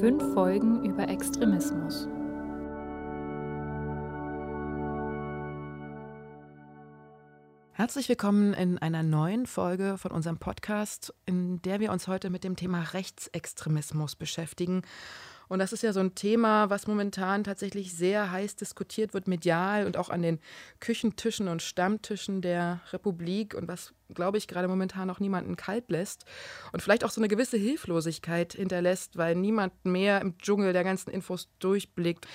Fünf Folgen über Extremismus. Herzlich willkommen in einer neuen Folge von unserem Podcast, in der wir uns heute mit dem Thema Rechtsextremismus beschäftigen und das ist ja so ein Thema, was momentan tatsächlich sehr heiß diskutiert wird, medial und auch an den Küchentischen und Stammtischen der Republik und was, glaube ich, gerade momentan auch niemanden kalt lässt und vielleicht auch so eine gewisse Hilflosigkeit hinterlässt, weil niemand mehr im Dschungel der ganzen Infos durchblickt.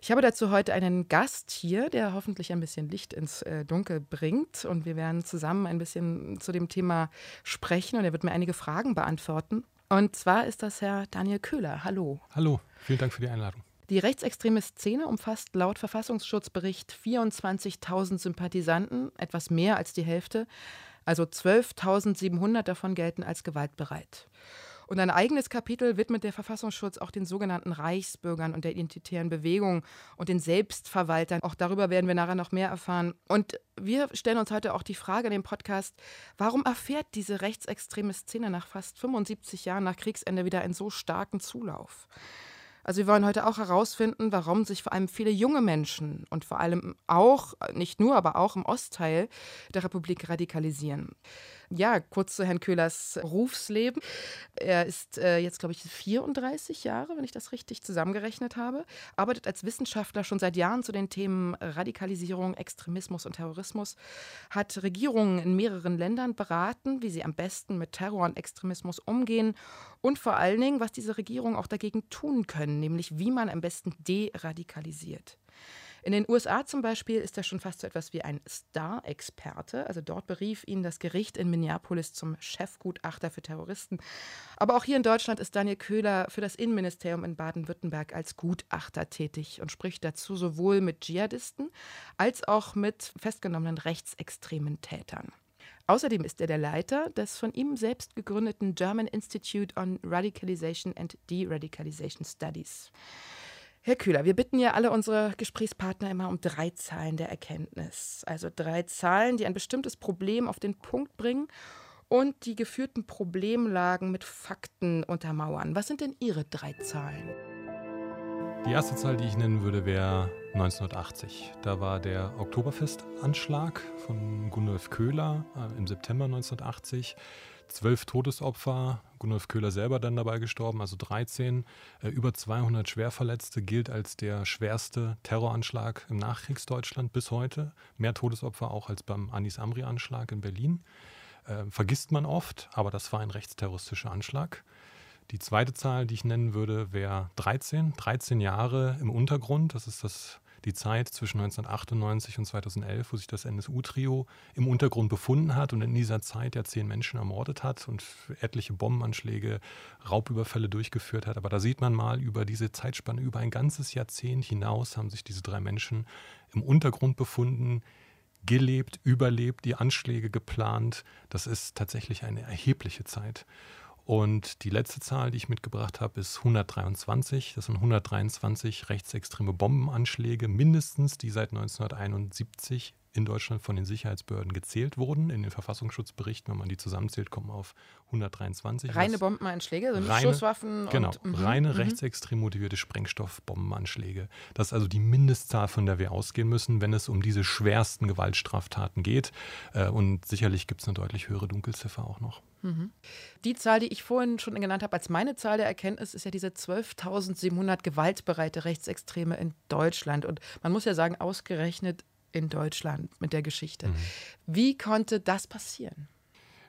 Ich habe dazu heute einen Gast hier, der hoffentlich ein bisschen Licht ins äh, Dunkel bringt und wir werden zusammen ein bisschen zu dem Thema sprechen und er wird mir einige Fragen beantworten. Und zwar ist das Herr Daniel Köhler. Hallo. Hallo, vielen Dank für die Einladung. Die rechtsextreme Szene umfasst laut Verfassungsschutzbericht 24.000 Sympathisanten, etwas mehr als die Hälfte. Also 12.700 davon gelten als gewaltbereit. Und ein eigenes Kapitel widmet der Verfassungsschutz auch den sogenannten Reichsbürgern und der identitären Bewegung und den Selbstverwaltern. Auch darüber werden wir nachher noch mehr erfahren. Und wir stellen uns heute auch die Frage in dem Podcast, warum erfährt diese rechtsextreme Szene nach fast 75 Jahren nach Kriegsende wieder einen so starken Zulauf? Also wir wollen heute auch herausfinden, warum sich vor allem viele junge Menschen und vor allem auch, nicht nur, aber auch im Ostteil der Republik radikalisieren. Ja, kurz zu Herrn Köhlers Berufsleben. Er ist äh, jetzt, glaube ich, 34 Jahre, wenn ich das richtig zusammengerechnet habe, arbeitet als Wissenschaftler schon seit Jahren zu den Themen Radikalisierung, Extremismus und Terrorismus, hat Regierungen in mehreren Ländern beraten, wie sie am besten mit Terror und Extremismus umgehen und vor allen Dingen, was diese Regierungen auch dagegen tun können, nämlich wie man am besten deradikalisiert. In den USA zum Beispiel ist er schon fast so etwas wie ein Star-Experte. Also dort berief ihn das Gericht in Minneapolis zum Chefgutachter für Terroristen. Aber auch hier in Deutschland ist Daniel Köhler für das Innenministerium in Baden-Württemberg als Gutachter tätig und spricht dazu sowohl mit Dschihadisten als auch mit festgenommenen rechtsextremen Tätern. Außerdem ist er der Leiter des von ihm selbst gegründeten German Institute on Radicalization and Deradicalization Studies. Herr Kühler, wir bitten ja alle unsere Gesprächspartner immer um drei Zahlen der Erkenntnis. Also drei Zahlen, die ein bestimmtes Problem auf den Punkt bringen und die geführten Problemlagen mit Fakten untermauern. Was sind denn Ihre drei Zahlen? Die erste Zahl, die ich nennen würde, wäre 1980. Da war der Oktoberfestanschlag von Gundolf Köhler äh, im September 1980 zwölf Todesopfer, Gunulf Köhler selber dann dabei gestorben, also 13, äh, über 200 Schwerverletzte, gilt als der schwerste Terroranschlag im Nachkriegsdeutschland bis heute. Mehr Todesopfer auch als beim Anis Amri-Anschlag in Berlin. Äh, vergisst man oft, aber das war ein rechtsterroristischer Anschlag. Die zweite Zahl, die ich nennen würde, wäre 13. 13 Jahre im Untergrund. Das ist das die Zeit zwischen 1998 und 2011, wo sich das NSU-Trio im Untergrund befunden hat und in dieser Zeit ja zehn Menschen ermordet hat und etliche Bombenanschläge, Raubüberfälle durchgeführt hat. Aber da sieht man mal, über diese Zeitspanne, über ein ganzes Jahrzehnt hinaus haben sich diese drei Menschen im Untergrund befunden, gelebt, überlebt, die Anschläge geplant. Das ist tatsächlich eine erhebliche Zeit. Und die letzte Zahl, die ich mitgebracht habe, ist 123. Das sind 123 rechtsextreme Bombenanschläge, mindestens, die seit 1971 in Deutschland von den Sicherheitsbehörden gezählt wurden. In den Verfassungsschutzberichten, wenn man die zusammenzählt, kommen auf 123. Reine Bombenanschläge, also reine, Schusswaffen? Genau, und, -hmm. reine mhm. rechtsextrem motivierte Sprengstoffbombenanschläge. Das ist also die Mindestzahl, von der wir ausgehen müssen, wenn es um diese schwersten Gewaltstraftaten geht. Äh, und sicherlich gibt es eine deutlich höhere Dunkelziffer auch noch. Mhm. Die Zahl, die ich vorhin schon genannt habe, als meine Zahl der Erkenntnis, ist ja diese 12.700 gewaltbereite Rechtsextreme in Deutschland. Und man muss ja sagen, ausgerechnet in Deutschland mit der Geschichte. Mhm. Wie konnte das passieren?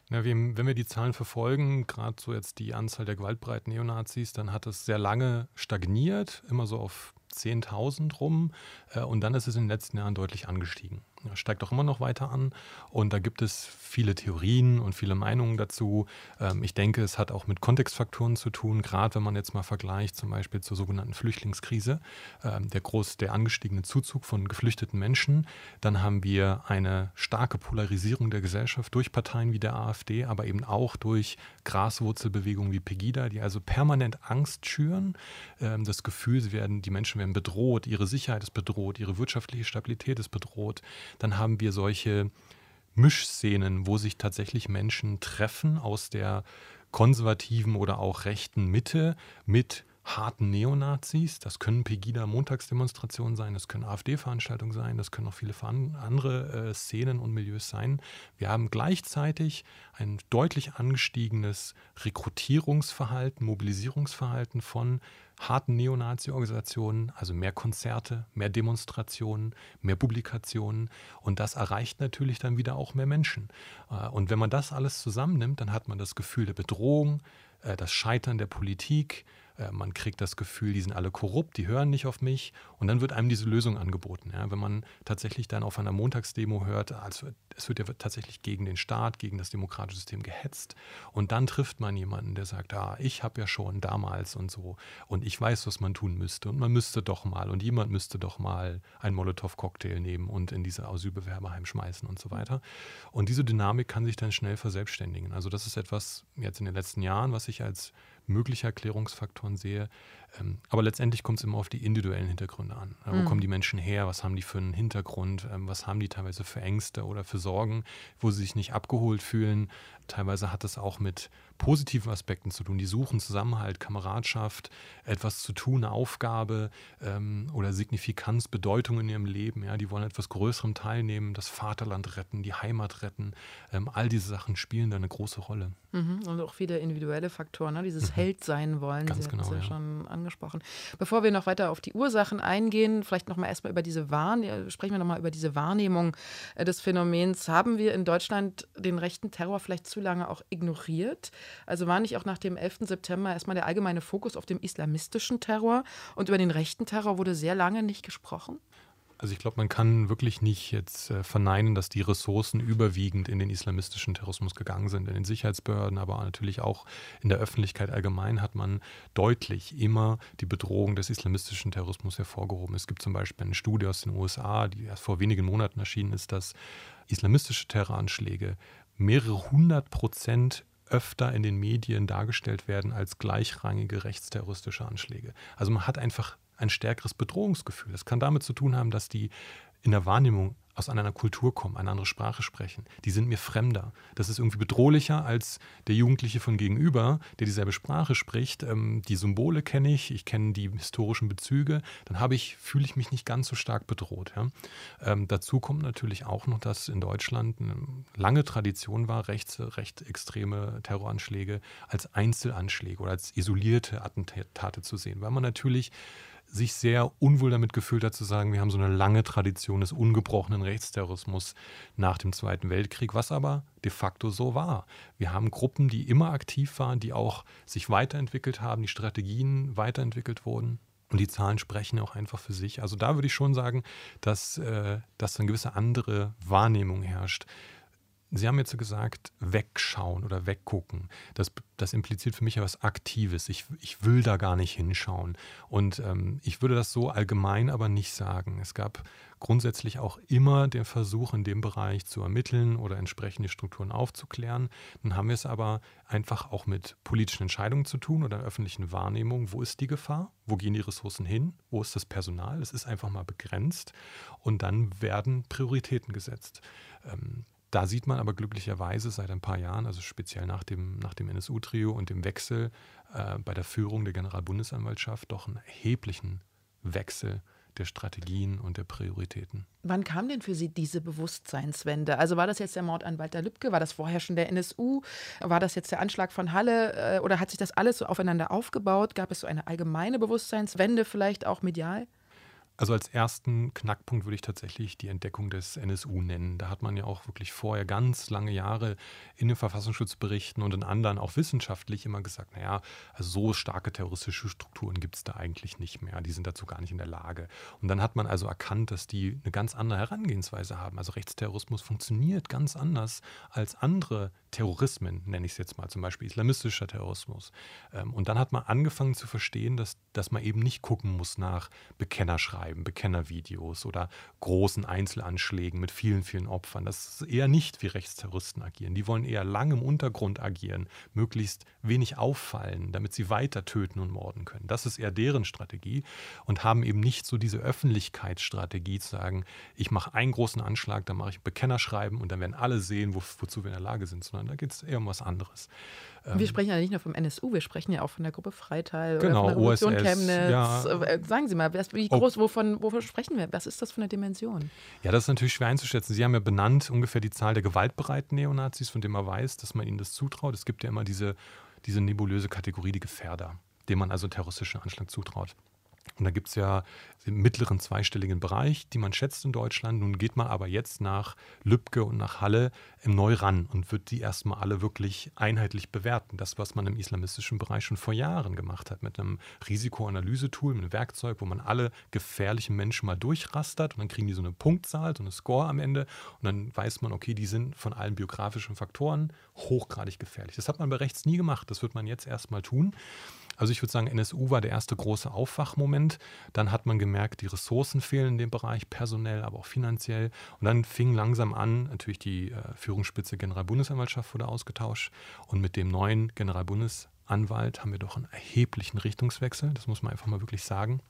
Na, wenn wir die Zahlen verfolgen, gerade so jetzt die Anzahl der gewaltbreiten Neonazis, dann hat es sehr lange stagniert, immer so auf 10.000 rum. Äh, und dann ist es in den letzten Jahren deutlich angestiegen steigt auch immer noch weiter an. Und da gibt es viele Theorien und viele Meinungen dazu. Ähm, ich denke, es hat auch mit Kontextfaktoren zu tun, gerade wenn man jetzt mal vergleicht, zum Beispiel zur sogenannten Flüchtlingskrise, ähm, der groß, der angestiegene Zuzug von geflüchteten Menschen. Dann haben wir eine starke Polarisierung der Gesellschaft durch Parteien wie der AfD, aber eben auch durch Graswurzelbewegungen wie Pegida, die also permanent Angst schüren. Ähm, das Gefühl, sie werden, die Menschen werden bedroht, ihre Sicherheit ist bedroht, ihre wirtschaftliche Stabilität ist bedroht dann haben wir solche Mischszenen, wo sich tatsächlich Menschen treffen aus der konservativen oder auch rechten Mitte mit harten Neonazis. Das können Pegida-Montagsdemonstrationen sein, das können AfD-Veranstaltungen sein, das können auch viele andere äh, Szenen und Milieus sein. Wir haben gleichzeitig ein deutlich angestiegenes Rekrutierungsverhalten, Mobilisierungsverhalten von harten Neonazi-Organisationen, also mehr Konzerte, mehr Demonstrationen, mehr Publikationen. Und das erreicht natürlich dann wieder auch mehr Menschen. Äh, und wenn man das alles zusammennimmt, dann hat man das Gefühl der Bedrohung, äh, das Scheitern der Politik, äh, man kriegt das Gefühl, die sind alle korrupt, die hören nicht auf mich. Und dann wird einem diese Lösung angeboten. Ja? Wenn man tatsächlich dann auf einer Montagsdemo hört, also es wird ja tatsächlich gegen den Staat, gegen das demokratische System gehetzt. Und dann trifft man jemanden, der sagt, ah, ich habe ja schon damals und so. Und ich weiß, was man tun müsste. Und man müsste doch mal. Und jemand müsste doch mal einen Molotow-Cocktail nehmen und in diese Asylbewerberheim schmeißen und so weiter. Und diese Dynamik kann sich dann schnell verselbstständigen. Also das ist etwas jetzt in den letzten Jahren, was ich als mögliche Erklärungsfaktoren sehe. Ähm, aber letztendlich kommt es immer auf die individuellen Hintergründe an. Wo mhm. kommen die Menschen her? Was haben die für einen Hintergrund? Ähm, was haben die teilweise für Ängste oder für Sorgen, wo sie sich nicht abgeholt fühlen? Teilweise hat es auch mit positiven Aspekten zu tun. Die suchen Zusammenhalt, Kameradschaft, etwas zu tun, eine Aufgabe ähm, oder Signifikanz, Bedeutung in ihrem Leben. Ja, die wollen etwas Größerem teilnehmen, das Vaterland retten, die Heimat retten. All diese Sachen spielen da eine große Rolle. Mhm. Und auch wieder individuelle Faktoren, ne? dieses mhm. Held sein wollen. Ganz Sie genau, ja schon angesprochen. Bevor wir noch weiter auf die Ursachen eingehen, vielleicht noch mal erstmal über diese Wahrnehmung, sprechen wir noch mal über diese Wahrnehmung äh, des Phänomens. Haben wir in Deutschland den rechten Terror vielleicht zu lange auch ignoriert? Also war nicht auch nach dem 11. September erstmal der allgemeine Fokus auf dem islamistischen Terror und über den rechten Terror wurde sehr lange nicht gesprochen? Also ich glaube, man kann wirklich nicht jetzt äh, verneinen, dass die Ressourcen überwiegend in den islamistischen Terrorismus gegangen sind. In den Sicherheitsbehörden, aber natürlich auch in der Öffentlichkeit allgemein hat man deutlich immer die Bedrohung des islamistischen Terrorismus hervorgehoben. Es gibt zum Beispiel eine Studie aus den USA, die erst vor wenigen Monaten erschienen ist, dass islamistische Terroranschläge mehrere hundert Prozent öfter in den Medien dargestellt werden als gleichrangige rechtsterroristische Anschläge. Also man hat einfach ein stärkeres Bedrohungsgefühl. Das kann damit zu tun haben, dass die in der Wahrnehmung aus einer Kultur kommen, eine andere Sprache sprechen. Die sind mir fremder. Das ist irgendwie bedrohlicher als der Jugendliche von gegenüber, der dieselbe Sprache spricht. Ähm, die Symbole kenne ich, ich kenne die historischen Bezüge. Dann habe ich, fühle ich mich nicht ganz so stark bedroht. Ja? Ähm, dazu kommt natürlich auch noch, dass in Deutschland eine lange Tradition war, rechts, recht extreme Terroranschläge als Einzelanschläge oder als isolierte Attentate zu sehen, weil man natürlich sich sehr unwohl damit gefühlt hat zu sagen, wir haben so eine lange Tradition des ungebrochenen Rechtsterrorismus nach dem Zweiten Weltkrieg, was aber de facto so war. Wir haben Gruppen, die immer aktiv waren, die auch sich weiterentwickelt haben, die Strategien weiterentwickelt wurden. Und die Zahlen sprechen auch einfach für sich. Also da würde ich schon sagen, dass, äh, dass eine gewisse andere Wahrnehmung herrscht. Sie haben jetzt gesagt, wegschauen oder weggucken. Das, das impliziert für mich ja was Aktives. Ich, ich will da gar nicht hinschauen. Und ähm, ich würde das so allgemein aber nicht sagen. Es gab grundsätzlich auch immer den Versuch, in dem Bereich zu ermitteln oder entsprechende Strukturen aufzuklären. Dann haben wir es aber einfach auch mit politischen Entscheidungen zu tun oder öffentlichen Wahrnehmung. Wo ist die Gefahr? Wo gehen die Ressourcen hin? Wo ist das Personal? Es ist einfach mal begrenzt. Und dann werden Prioritäten gesetzt. Ähm, da sieht man aber glücklicherweise seit ein paar Jahren, also speziell nach dem, nach dem NSU-Trio und dem Wechsel äh, bei der Führung der Generalbundesanwaltschaft, doch einen erheblichen Wechsel der Strategien und der Prioritäten. Wann kam denn für Sie diese Bewusstseinswende? Also war das jetzt der Mord an Walter Lübcke? War das vorher schon der NSU? War das jetzt der Anschlag von Halle? Äh, oder hat sich das alles so aufeinander aufgebaut? Gab es so eine allgemeine Bewusstseinswende, vielleicht auch medial? Also als ersten Knackpunkt würde ich tatsächlich die Entdeckung des NSU nennen. Da hat man ja auch wirklich vorher ganz lange Jahre in den Verfassungsschutzberichten und in anderen auch wissenschaftlich immer gesagt, naja, also so starke terroristische Strukturen gibt es da eigentlich nicht mehr. Die sind dazu gar nicht in der Lage. Und dann hat man also erkannt, dass die eine ganz andere Herangehensweise haben. Also Rechtsterrorismus funktioniert ganz anders als andere Terrorismen, nenne ich es jetzt mal, zum Beispiel islamistischer Terrorismus. Ähm, und dann hat man angefangen zu verstehen, dass, dass man eben nicht gucken muss nach Bekennerschreiben, Bekennervideos oder großen Einzelanschlägen mit vielen, vielen Opfern. Das ist eher nicht wie Rechtsterroristen agieren. Die wollen eher lang im Untergrund agieren, möglichst wenig auffallen, damit sie weiter töten und morden können. Das ist eher deren Strategie und haben eben nicht so diese Öffentlichkeitsstrategie zu sagen, ich mache einen großen Anschlag, dann mache ich Bekennerschreiben und dann werden alle sehen, wo, wozu wir in der Lage sind, sondern da geht es eher um was anderes. Ähm, wir sprechen ja nicht nur vom NSU, wir sprechen ja auch von der Gruppe Freital genau, oder von der Revolution OSS, Chemnitz. ja. Äh, Sagen Sie mal, wie groß, wovon, wovon sprechen wir? Was ist das für eine Dimension? Ja, das ist natürlich schwer einzuschätzen. Sie haben ja benannt ungefähr die Zahl der gewaltbereiten Neonazis, von denen man weiß, dass man ihnen das zutraut. Es gibt ja immer diese, diese nebulöse Kategorie, die Gefährder, dem man also terroristischen Anschlag zutraut. Und da gibt es ja im mittleren zweistelligen Bereich, die man schätzt in Deutschland. Nun geht man aber jetzt nach Lübcke und nach Halle im Neu ran und wird die erstmal alle wirklich einheitlich bewerten. Das, was man im islamistischen Bereich schon vor Jahren gemacht hat, mit einem Risikoanalyse-Tool, mit einem Werkzeug, wo man alle gefährlichen Menschen mal durchrastert und dann kriegen die so eine Punktzahl, so eine Score am Ende und dann weiß man, okay, die sind von allen biografischen Faktoren hochgradig gefährlich. Das hat man bei rechts nie gemacht. Das wird man jetzt erstmal tun. Also ich würde sagen, NSU war der erste große Aufwachmoment. Dann hat man gemerkt, die Ressourcen fehlen in dem Bereich, personell, aber auch finanziell. Und dann fing langsam an, natürlich die äh, Führungsspitze Generalbundesanwaltschaft wurde ausgetauscht. Und mit dem neuen Generalbundesanwalt haben wir doch einen erheblichen Richtungswechsel. Das muss man einfach mal wirklich sagen.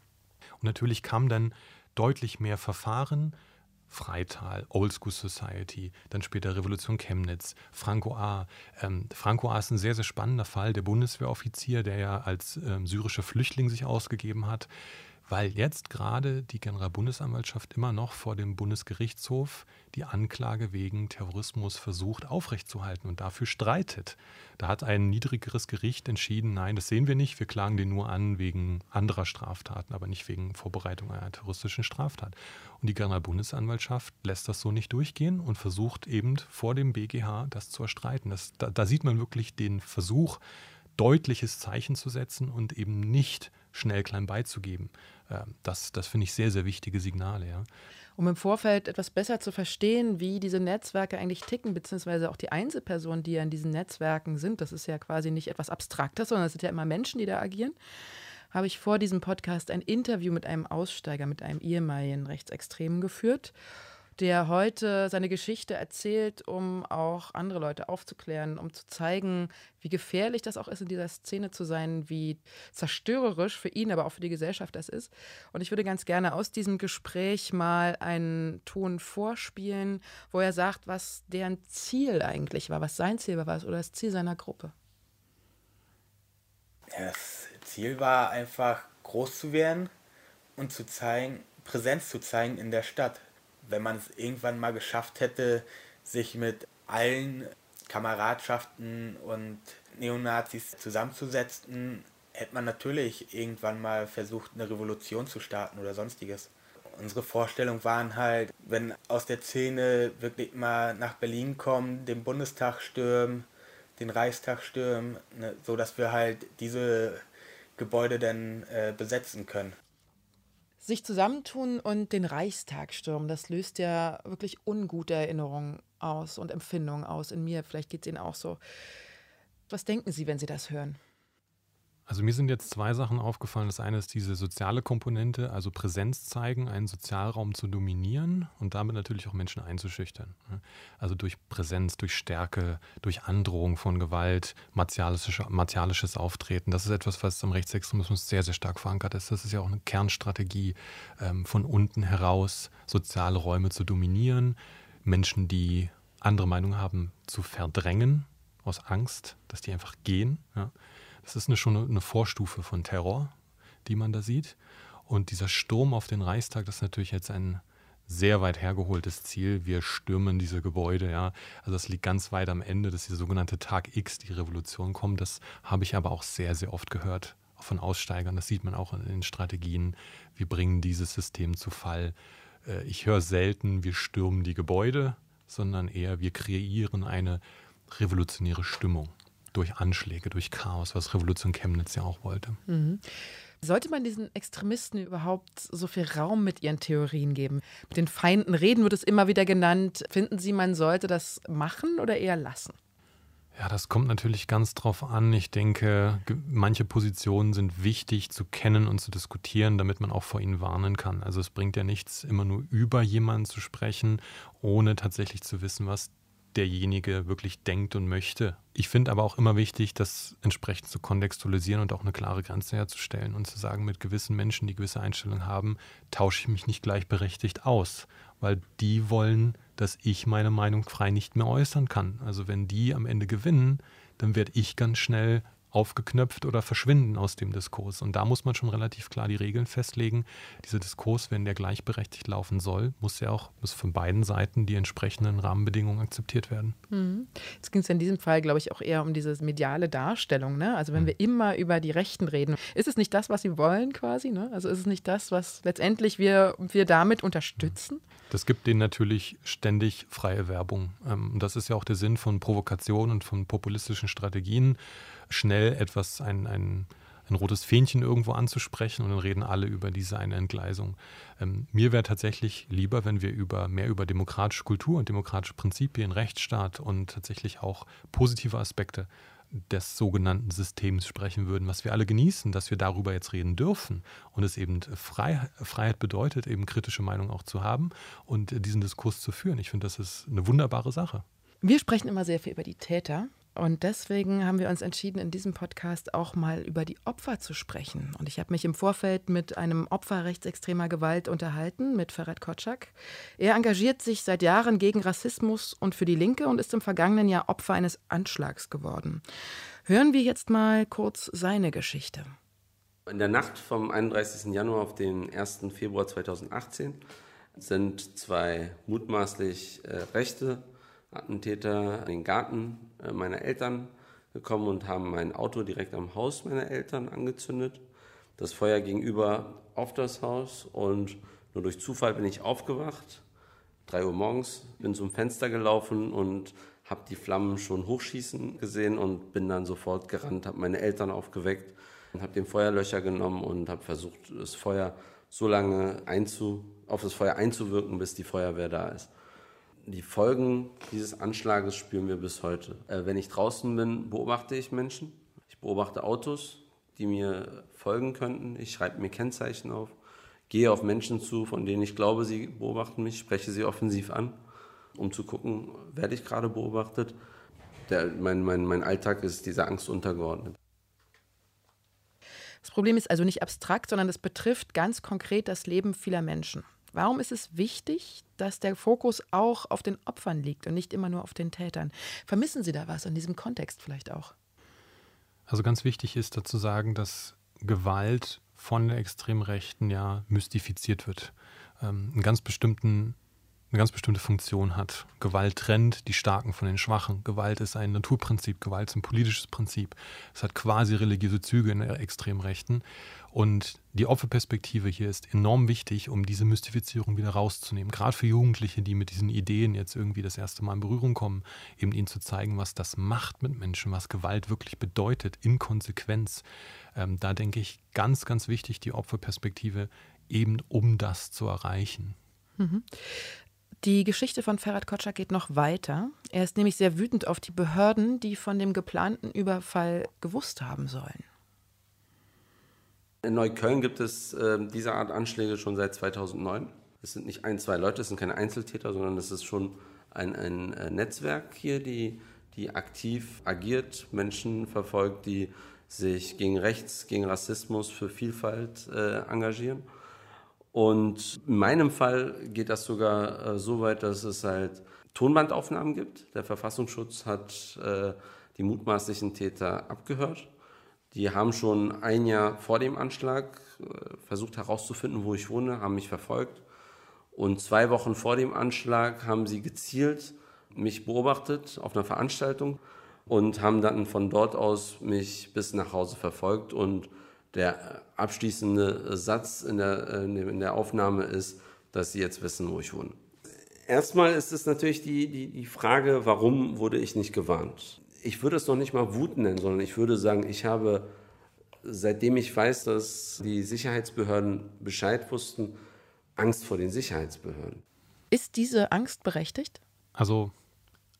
Und natürlich kam dann deutlich mehr Verfahren, Freital, Old School Society, dann später Revolution Chemnitz, Franco A. Ähm, Franco A. ist ein sehr, sehr spannender Fall, der Bundeswehroffizier, der ja als ähm, syrischer Flüchtling sich ausgegeben hat weil jetzt gerade die Generalbundesanwaltschaft immer noch vor dem Bundesgerichtshof die Anklage wegen Terrorismus versucht aufrechtzuerhalten und dafür streitet. Da hat ein niedrigeres Gericht entschieden, nein, das sehen wir nicht, wir klagen den nur an wegen anderer Straftaten, aber nicht wegen Vorbereitung einer terroristischen Straftat. Und die Generalbundesanwaltschaft lässt das so nicht durchgehen und versucht eben vor dem BGH das zu erstreiten. Das, da, da sieht man wirklich den Versuch, deutliches Zeichen zu setzen und eben nicht schnell klein beizugeben. Das, das finde ich sehr, sehr wichtige Signale. Ja. Um im Vorfeld etwas besser zu verstehen, wie diese Netzwerke eigentlich ticken, beziehungsweise auch die Einzelpersonen, die ja in diesen Netzwerken sind, das ist ja quasi nicht etwas Abstraktes, sondern es sind ja immer Menschen, die da agieren, habe ich vor diesem Podcast ein Interview mit einem Aussteiger, mit einem ehemaligen Rechtsextremen geführt der heute seine Geschichte erzählt, um auch andere Leute aufzuklären, um zu zeigen, wie gefährlich das auch ist, in dieser Szene zu sein, wie zerstörerisch für ihn, aber auch für die Gesellschaft das ist. Und ich würde ganz gerne aus diesem Gespräch mal einen Ton vorspielen, wo er sagt, was deren Ziel eigentlich war, was sein Ziel war oder das Ziel seiner Gruppe. Das Ziel war einfach groß zu werden und zu zeigen, Präsenz zu zeigen in der Stadt wenn man es irgendwann mal geschafft hätte, sich mit allen Kameradschaften und Neonazis zusammenzusetzen, hätte man natürlich irgendwann mal versucht, eine Revolution zu starten oder sonstiges. Unsere Vorstellungen waren halt, wenn aus der Szene wirklich mal nach Berlin kommen, den Bundestag stürmen, den Reichstag stürmen, ne, so wir halt diese Gebäude dann äh, besetzen können sich zusammentun und den Reichstag stürmen, das löst ja wirklich ungute Erinnerungen aus und Empfindungen aus in mir. Vielleicht geht es Ihnen auch so. Was denken Sie, wenn Sie das hören? Also mir sind jetzt zwei Sachen aufgefallen. Das eine ist diese soziale Komponente, also Präsenz zeigen, einen Sozialraum zu dominieren und damit natürlich auch Menschen einzuschüchtern. Ne? Also durch Präsenz, durch Stärke, durch Androhung von Gewalt, martialisches, martialisches Auftreten. Das ist etwas, was am Rechtsextremismus sehr, sehr stark verankert ist. Das ist ja auch eine Kernstrategie, ähm, von unten heraus soziale Räume zu dominieren, Menschen, die andere Meinung haben, zu verdrängen aus Angst, dass die einfach gehen. Ja das ist eine, schon eine Vorstufe von Terror, die man da sieht. Und dieser Sturm auf den Reichstag, das ist natürlich jetzt ein sehr weit hergeholtes Ziel. Wir stürmen diese Gebäude, ja. Also das liegt ganz weit am Ende, dass dieser sogenannte Tag X, die Revolution kommt. Das habe ich aber auch sehr, sehr oft gehört von Aussteigern. Das sieht man auch in den Strategien. Wir bringen dieses System zu Fall. Äh, ich höre selten, wir stürmen die Gebäude, sondern eher, wir kreieren eine revolutionäre Stimmung durch Anschläge, durch Chaos, was Revolution Chemnitz ja auch wollte. Mhm. Sollte man diesen Extremisten überhaupt so viel Raum mit ihren Theorien geben? Mit den Feinden reden wird es immer wieder genannt. Finden Sie, man sollte das machen oder eher lassen? Ja, das kommt natürlich ganz drauf an. Ich denke, manche Positionen sind wichtig zu kennen und zu diskutieren, damit man auch vor ihnen warnen kann. Also es bringt ja nichts, immer nur über jemanden zu sprechen, ohne tatsächlich zu wissen, was derjenige wirklich denkt und möchte. Ich finde aber auch immer wichtig, das entsprechend zu kontextualisieren und auch eine klare Grenze herzustellen und zu sagen, mit gewissen Menschen, die gewisse Einstellungen haben, tausche ich mich nicht gleichberechtigt aus, weil die wollen, dass ich meine Meinung frei nicht mehr äußern kann. Also wenn die am Ende gewinnen, dann werde ich ganz schnell aufgeknöpft oder verschwinden aus dem Diskurs. Und da muss man schon relativ klar die Regeln festlegen. Dieser Diskurs, wenn der gleichberechtigt laufen soll, muss ja auch muss von beiden Seiten die entsprechenden Rahmenbedingungen akzeptiert werden. Mhm. Jetzt ging es in diesem Fall, glaube ich, auch eher um diese mediale Darstellung. Ne? Also wenn mhm. wir immer über die Rechten reden, ist es nicht das, was sie wollen quasi? Ne? Also ist es nicht das, was letztendlich wir, wir damit unterstützen? Das gibt denen natürlich ständig freie Werbung. Ähm, das ist ja auch der Sinn von Provokation und von populistischen Strategien schnell etwas, ein, ein, ein rotes Fähnchen irgendwo anzusprechen und dann reden alle über diese eine Entgleisung. Ähm, mir wäre tatsächlich lieber, wenn wir über mehr über demokratische Kultur und demokratische Prinzipien, Rechtsstaat und tatsächlich auch positive Aspekte des sogenannten Systems sprechen würden, was wir alle genießen, dass wir darüber jetzt reden dürfen und es eben Frei, Freiheit bedeutet, eben kritische Meinung auch zu haben und diesen Diskurs zu führen. Ich finde, das ist eine wunderbare Sache. Wir sprechen immer sehr viel über die Täter. Und deswegen haben wir uns entschieden, in diesem Podcast auch mal über die Opfer zu sprechen. Und ich habe mich im Vorfeld mit einem Opfer rechtsextremer Gewalt unterhalten, mit Ferhat Kotschak. Er engagiert sich seit Jahren gegen Rassismus und für die Linke und ist im vergangenen Jahr Opfer eines Anschlags geworden. Hören wir jetzt mal kurz seine Geschichte. In der Nacht vom 31. Januar auf den 1. Februar 2018 sind zwei mutmaßlich äh, Rechte Attentäter in den Garten meiner Eltern gekommen und haben mein Auto direkt am Haus meiner Eltern angezündet. Das Feuer gegenüber auf das Haus und nur durch Zufall bin ich aufgewacht. Drei Uhr morgens, bin zum Fenster gelaufen und habe die Flammen schon hochschießen gesehen und bin dann sofort gerannt, habe meine Eltern aufgeweckt und habe den Feuerlöcher genommen und habe versucht, das Feuer so lange einzu, auf das Feuer einzuwirken, bis die Feuerwehr da ist. Die Folgen dieses Anschlages spüren wir bis heute. Äh, wenn ich draußen bin, beobachte ich Menschen. Ich beobachte Autos, die mir folgen könnten. Ich schreibe mir Kennzeichen auf, gehe auf Menschen zu, von denen ich glaube, sie beobachten mich, spreche sie offensiv an, um zu gucken, werde ich gerade beobachtet. Der, mein, mein, mein Alltag ist dieser Angst untergeordnet. Das Problem ist also nicht abstrakt, sondern es betrifft ganz konkret das Leben vieler Menschen. Warum ist es wichtig, dass der Fokus auch auf den Opfern liegt und nicht immer nur auf den Tätern? Vermissen Sie da was in diesem Kontext vielleicht auch? Also ganz wichtig ist dazu sagen, dass Gewalt von der Extremrechten ja mystifiziert wird. Ähm, einen ganz bestimmten eine ganz bestimmte Funktion hat. Gewalt trennt die Starken von den Schwachen. Gewalt ist ein Naturprinzip, Gewalt ist ein politisches Prinzip. Es hat quasi religiöse Züge in der Extremrechten. Und die Opferperspektive hier ist enorm wichtig, um diese Mystifizierung wieder rauszunehmen. Gerade für Jugendliche, die mit diesen Ideen jetzt irgendwie das erste Mal in Berührung kommen, eben ihnen zu zeigen, was das macht mit Menschen, was Gewalt wirklich bedeutet in Konsequenz. Ähm, da denke ich ganz, ganz wichtig, die Opferperspektive eben um das zu erreichen. Mhm. Die Geschichte von Ferhat Kotschak geht noch weiter. Er ist nämlich sehr wütend auf die Behörden, die von dem geplanten Überfall gewusst haben sollen. In Neukölln gibt es äh, diese Art Anschläge schon seit 2009. Es sind nicht ein, zwei Leute, es sind keine Einzeltäter, sondern es ist schon ein, ein äh, Netzwerk hier, die, die aktiv agiert, Menschen verfolgt, die sich gegen Rechts, gegen Rassismus, für Vielfalt äh, engagieren. Und in meinem Fall geht das sogar äh, so weit, dass es halt Tonbandaufnahmen gibt. Der Verfassungsschutz hat äh, die mutmaßlichen Täter abgehört. Die haben schon ein Jahr vor dem Anschlag äh, versucht herauszufinden, wo ich wohne, haben mich verfolgt. Und zwei Wochen vor dem Anschlag haben sie gezielt mich beobachtet auf einer Veranstaltung und haben dann von dort aus mich bis nach Hause verfolgt und der abschließende Satz in der, in der Aufnahme ist, dass Sie jetzt wissen, wo ich wohne. Erstmal ist es natürlich die, die, die Frage, warum wurde ich nicht gewarnt? Ich würde es noch nicht mal Wut nennen, sondern ich würde sagen, ich habe, seitdem ich weiß, dass die Sicherheitsbehörden Bescheid wussten, Angst vor den Sicherheitsbehörden. Ist diese Angst berechtigt? Also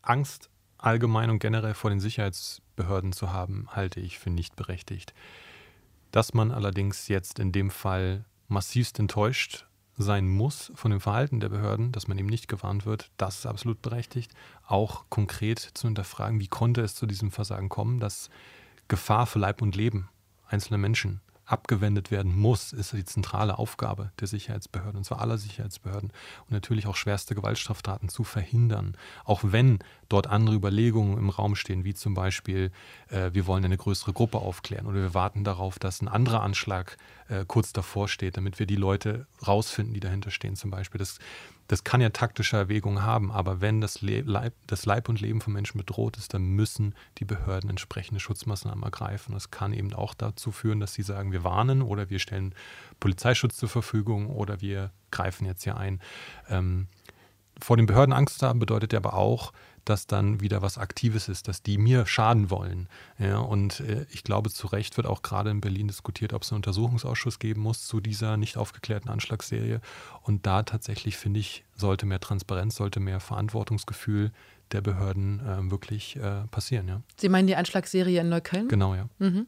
Angst allgemein und generell vor den Sicherheitsbehörden zu haben, halte ich für nicht berechtigt. Dass man allerdings jetzt in dem Fall massivst enttäuscht sein muss von dem Verhalten der Behörden, dass man eben nicht gewarnt wird, das ist absolut berechtigt. Auch konkret zu hinterfragen, wie konnte es zu diesem Versagen kommen, dass Gefahr für Leib und Leben einzelner Menschen abgewendet werden muss, ist die zentrale Aufgabe der Sicherheitsbehörden, und zwar aller Sicherheitsbehörden, und natürlich auch schwerste Gewaltstraftaten zu verhindern. Auch wenn dort andere Überlegungen im Raum stehen, wie zum Beispiel, äh, wir wollen eine größere Gruppe aufklären oder wir warten darauf, dass ein anderer Anschlag äh, kurz davor steht, damit wir die Leute rausfinden, die dahinter stehen zum Beispiel. Das, das kann ja taktische Erwägungen haben, aber wenn das Leib, das Leib und Leben von Menschen bedroht ist, dann müssen die Behörden entsprechende Schutzmaßnahmen ergreifen. Das kann eben auch dazu führen, dass sie sagen, wir warnen oder wir stellen Polizeischutz zur Verfügung oder wir greifen jetzt hier ein. Ähm, vor den Behörden Angst zu haben bedeutet aber auch, dass dann wieder was Aktives ist, dass die mir schaden wollen. Ja, und äh, ich glaube, zu Recht wird auch gerade in Berlin diskutiert, ob es einen Untersuchungsausschuss geben muss zu dieser nicht aufgeklärten Anschlagsserie. Und da tatsächlich, finde ich, sollte mehr Transparenz, sollte mehr Verantwortungsgefühl der Behörden äh, wirklich äh, passieren. Ja. Sie meinen die Anschlagsserie in Neukölln? Genau, ja. Mhm.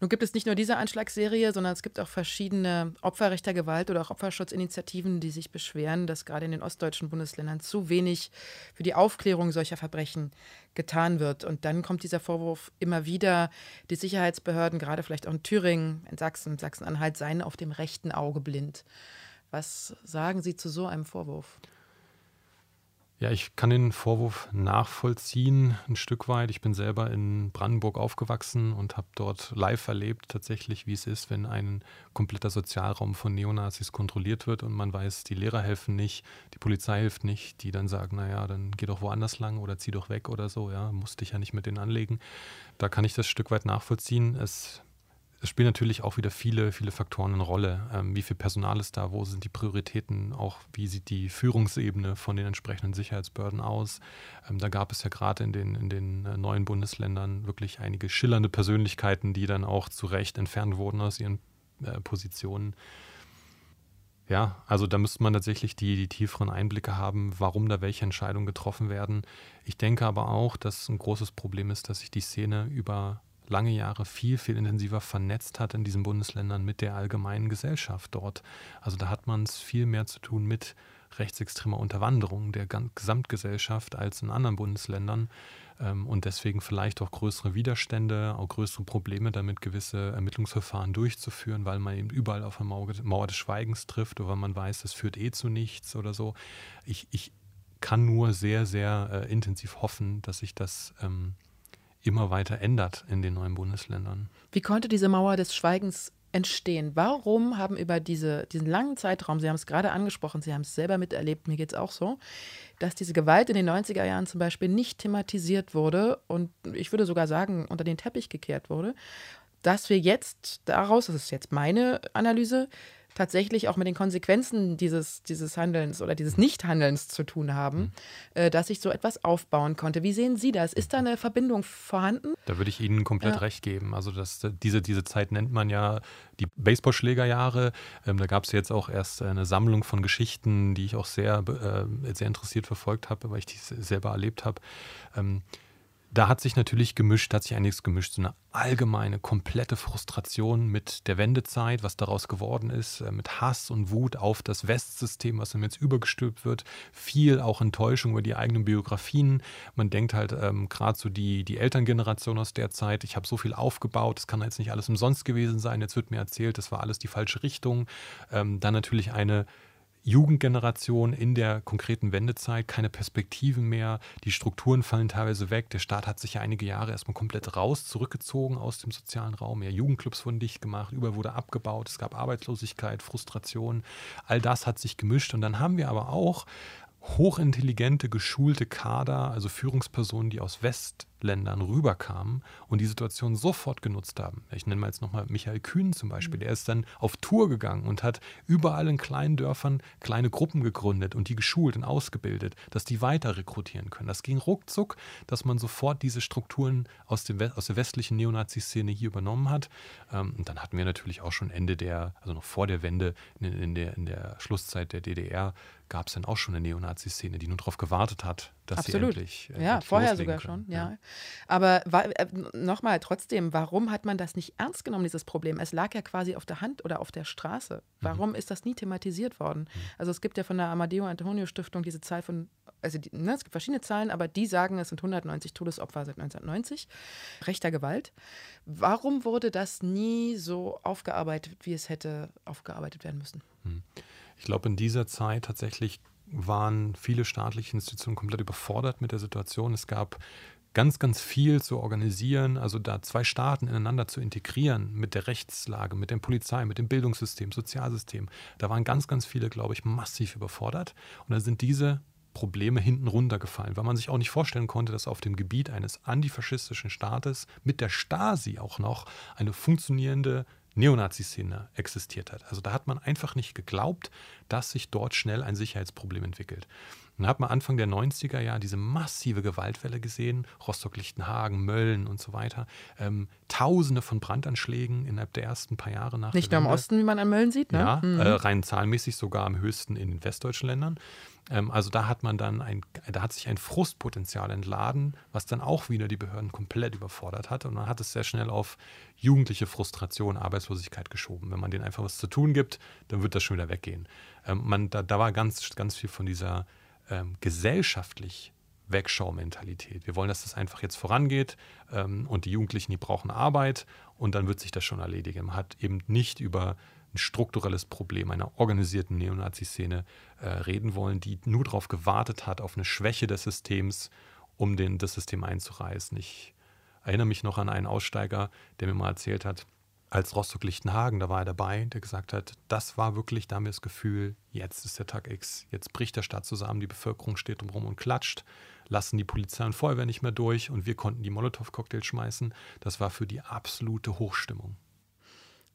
Nun gibt es nicht nur diese Anschlagsserie, sondern es gibt auch verschiedene Opferrechter Gewalt oder auch Opferschutzinitiativen, die sich beschweren, dass gerade in den ostdeutschen Bundesländern zu wenig für die Aufklärung solcher Verbrechen getan wird. Und dann kommt dieser Vorwurf immer wieder, die Sicherheitsbehörden, gerade vielleicht auch in Thüringen, in Sachsen, Sachsen-Anhalt, seien auf dem rechten Auge blind. Was sagen Sie zu so einem Vorwurf? Ja, ich kann den Vorwurf nachvollziehen, ein Stück weit. Ich bin selber in Brandenburg aufgewachsen und habe dort live erlebt, tatsächlich, wie es ist, wenn ein kompletter Sozialraum von Neonazis kontrolliert wird und man weiß, die Lehrer helfen nicht, die Polizei hilft nicht, die dann sagen, naja, dann geh doch woanders lang oder zieh doch weg oder so, ja, musst dich ja nicht mit denen anlegen. Da kann ich das Stück weit nachvollziehen. Es es spielen natürlich auch wieder viele, viele Faktoren eine Rolle. Ähm, wie viel Personal ist da? Wo sind die Prioritäten? Auch wie sieht die Führungsebene von den entsprechenden Sicherheitsbehörden aus? Ähm, da gab es ja gerade in den, in den äh, neuen Bundesländern wirklich einige schillernde Persönlichkeiten, die dann auch zu Recht entfernt wurden aus ihren äh, Positionen. Ja, also da müsste man tatsächlich die, die tieferen Einblicke haben, warum da welche Entscheidungen getroffen werden. Ich denke aber auch, dass ein großes Problem ist, dass sich die Szene über lange Jahre viel, viel intensiver vernetzt hat in diesen Bundesländern mit der allgemeinen Gesellschaft dort. Also da hat man es viel mehr zu tun mit rechtsextremer Unterwanderung der Gesamtgesellschaft als in anderen Bundesländern ähm, und deswegen vielleicht auch größere Widerstände, auch größere Probleme damit, gewisse Ermittlungsverfahren durchzuführen, weil man eben überall auf eine Mauer des Schweigens trifft oder weil man weiß, es führt eh zu nichts oder so. Ich, ich kann nur sehr, sehr äh, intensiv hoffen, dass sich das ähm, immer weiter ändert in den neuen Bundesländern. Wie konnte diese Mauer des Schweigens entstehen? Warum haben über diese, diesen langen Zeitraum, Sie haben es gerade angesprochen, Sie haben es selber miterlebt, mir geht es auch so, dass diese Gewalt in den 90er Jahren zum Beispiel nicht thematisiert wurde und ich würde sogar sagen, unter den Teppich gekehrt wurde, dass wir jetzt daraus, das ist jetzt meine Analyse, tatsächlich auch mit den Konsequenzen dieses, dieses Handelns oder dieses Nichthandelns zu tun haben, mhm. äh, dass sich so etwas aufbauen konnte. Wie sehen Sie das? Ist da eine Verbindung vorhanden? Da würde ich Ihnen komplett ja. recht geben. Also das, diese, diese Zeit nennt man ja die Baseballschlägerjahre. Ähm, da gab es jetzt auch erst eine Sammlung von Geschichten, die ich auch sehr, äh, sehr interessiert verfolgt habe, weil ich die selber erlebt habe. Ähm, da hat sich natürlich gemischt, hat sich einiges gemischt. So eine allgemeine, komplette Frustration mit der Wendezeit, was daraus geworden ist, äh, mit Hass und Wut auf das Westsystem, was dann jetzt übergestülpt wird. Viel auch Enttäuschung über die eigenen Biografien. Man denkt halt ähm, gerade so die, die Elterngeneration aus der Zeit, ich habe so viel aufgebaut, das kann jetzt nicht alles umsonst gewesen sein. Jetzt wird mir erzählt, das war alles die falsche Richtung. Ähm, dann natürlich eine Jugendgeneration in der konkreten Wendezeit, keine Perspektiven mehr, die Strukturen fallen teilweise weg. Der Staat hat sich ja einige Jahre erstmal komplett raus, zurückgezogen aus dem sozialen Raum. Mehr Jugendclubs wurden dicht gemacht, überall wurde abgebaut, es gab Arbeitslosigkeit, Frustration. All das hat sich gemischt. Und dann haben wir aber auch hochintelligente, geschulte Kader, also Führungspersonen, die aus Westländern rüberkamen und die Situation sofort genutzt haben. Ich nenne mal jetzt nochmal Michael Kühn zum Beispiel. Der ist dann auf Tour gegangen und hat überall in kleinen Dörfern kleine Gruppen gegründet und die geschult und ausgebildet, dass die weiter rekrutieren können. Das ging ruckzuck, dass man sofort diese Strukturen aus, dem, aus der westlichen Neonazi-Szene hier übernommen hat. Ähm, und dann hatten wir natürlich auch schon Ende der, also noch vor der Wende, in, in der, in der Schlusszeit der DDR, gab es dann auch schon eine Neonazi-Szene, die nur darauf gewartet hat, dass Absolut. sie endlich. Äh, ja, vorher sogar können. schon, ja. ja. Aber äh, nochmal, trotzdem, warum hat man das nicht ernst genommen, dieses Problem? Es lag ja quasi auf der Hand oder auf der Straße. Warum mhm. ist das nie thematisiert worden? Mhm. Also es gibt ja von der Amadeo Antonio Stiftung diese Zahl von also die, ne, es gibt verschiedene Zahlen, aber die sagen, es sind 190 Todesopfer seit 1990 rechter Gewalt. Warum wurde das nie so aufgearbeitet, wie es hätte aufgearbeitet werden müssen? Hm. Ich glaube, in dieser Zeit tatsächlich waren viele staatliche Institutionen komplett überfordert mit der Situation. Es gab ganz, ganz viel zu organisieren, also da zwei Staaten ineinander zu integrieren mit der Rechtslage, mit der Polizei, mit dem Bildungssystem, Sozialsystem. Da waren ganz, ganz viele, glaube ich, massiv überfordert. Und da sind diese Probleme hinten runtergefallen, weil man sich auch nicht vorstellen konnte, dass auf dem Gebiet eines antifaschistischen Staates mit der Stasi auch noch eine funktionierende Neonazi-Szene existiert hat. Also da hat man einfach nicht geglaubt, dass sich dort schnell ein Sicherheitsproblem entwickelt. Dann hat man Anfang der 90er Jahre diese massive Gewaltwelle gesehen, Rostock-Lichtenhagen, Mölln und so weiter. Ähm, Tausende von Brandanschlägen innerhalb der ersten paar Jahre nach Nicht nur im Osten, wie man an Mölln sieht, ne? Ja, mhm. äh, rein zahlenmäßig sogar am höchsten in den westdeutschen Ländern. Ähm, also da hat man dann ein, da hat sich ein Frustpotenzial entladen, was dann auch wieder die Behörden komplett überfordert hat. Und man hat es sehr schnell auf jugendliche Frustration, Arbeitslosigkeit geschoben. Wenn man denen einfach was zu tun gibt, dann wird das schon wieder weggehen. Ähm, man, da, da war ganz, ganz viel von dieser ähm, gesellschaftlich Wegschaumentalität. Wir wollen, dass das einfach jetzt vorangeht ähm, und die Jugendlichen, die brauchen Arbeit und dann wird sich das schon erledigen. Man hat eben nicht über ein strukturelles Problem einer organisierten Neonazi-Szene äh, reden wollen, die nur darauf gewartet hat, auf eine Schwäche des Systems, um den, das System einzureißen. Ich erinnere mich noch an einen Aussteiger, der mir mal erzählt hat, als Rostock-Lichtenhagen, da war er dabei, der gesagt hat, das war wirklich, da haben wir das Gefühl, jetzt ist der Tag X, jetzt bricht der Stadt zusammen, die Bevölkerung steht drumherum und klatscht, lassen die Polizei und Feuerwehr nicht mehr durch und wir konnten die Molotow-Cocktails schmeißen. Das war für die absolute Hochstimmung.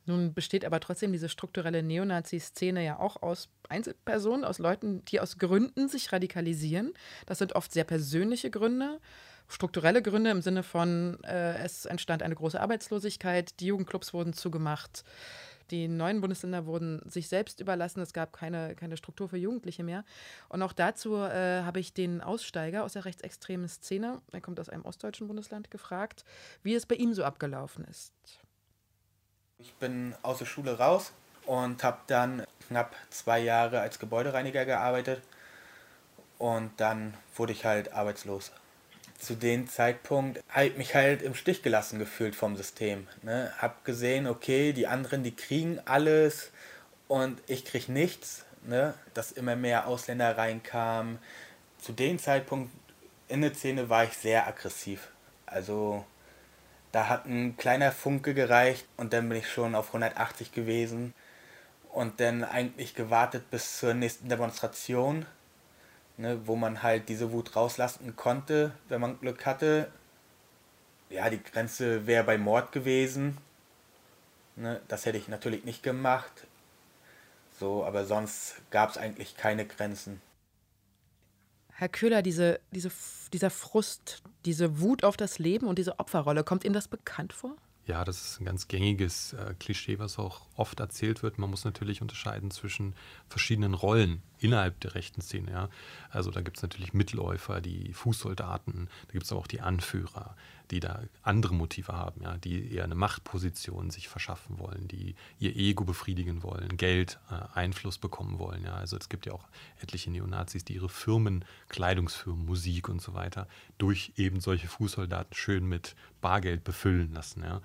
Nun besteht aber trotzdem diese strukturelle Neonazi-Szene ja auch aus Einzelpersonen, aus Leuten, die aus Gründen sich radikalisieren. Das sind oft sehr persönliche Gründe strukturelle Gründe im Sinne von, äh, es entstand eine große Arbeitslosigkeit, die Jugendclubs wurden zugemacht, die neuen Bundesländer wurden sich selbst überlassen, es gab keine, keine Struktur für Jugendliche mehr. Und auch dazu äh, habe ich den Aussteiger aus der rechtsextremen Szene, er kommt aus einem ostdeutschen Bundesland, gefragt, wie es bei ihm so abgelaufen ist. Ich bin aus der Schule raus und habe dann knapp zwei Jahre als Gebäudereiniger gearbeitet und dann wurde ich halt arbeitslos zu dem Zeitpunkt ich mich halt im Stich gelassen gefühlt vom System. Ne? Hab gesehen, okay, die anderen, die kriegen alles und ich krieg nichts. Ne? Dass immer mehr Ausländer reinkamen. Zu dem Zeitpunkt in der Szene war ich sehr aggressiv. Also da hat ein kleiner Funke gereicht und dann bin ich schon auf 180 gewesen und dann eigentlich gewartet bis zur nächsten Demonstration ne, wo man halt diese Wut rauslassen konnte, wenn man Glück hatte. Ja, die Grenze wäre bei Mord gewesen. Ne, das hätte ich natürlich nicht gemacht. So, aber sonst gab es eigentlich keine Grenzen. Herr Köhler, diese, diese, dieser Frust, diese Wut auf das Leben und diese Opferrolle, kommt Ihnen das bekannt vor? Ja, das ist ein ganz gängiges äh, Klischee, was auch oft erzählt wird. Man muss natürlich unterscheiden zwischen verschiedenen Rollen innerhalb der rechten Szene. Ja. Also da gibt es natürlich Mitläufer, die Fußsoldaten, da gibt es aber auch die Anführer, die da andere Motive haben, ja, die eher eine Machtposition sich verschaffen wollen, die ihr Ego befriedigen wollen, Geld, äh, Einfluss bekommen wollen. Ja. Also es gibt ja auch etliche Neonazis, die ihre Firmen, Kleidungsfirmen, Musik und so weiter durch eben solche Fußsoldaten schön mit Bargeld befüllen lassen. Ja.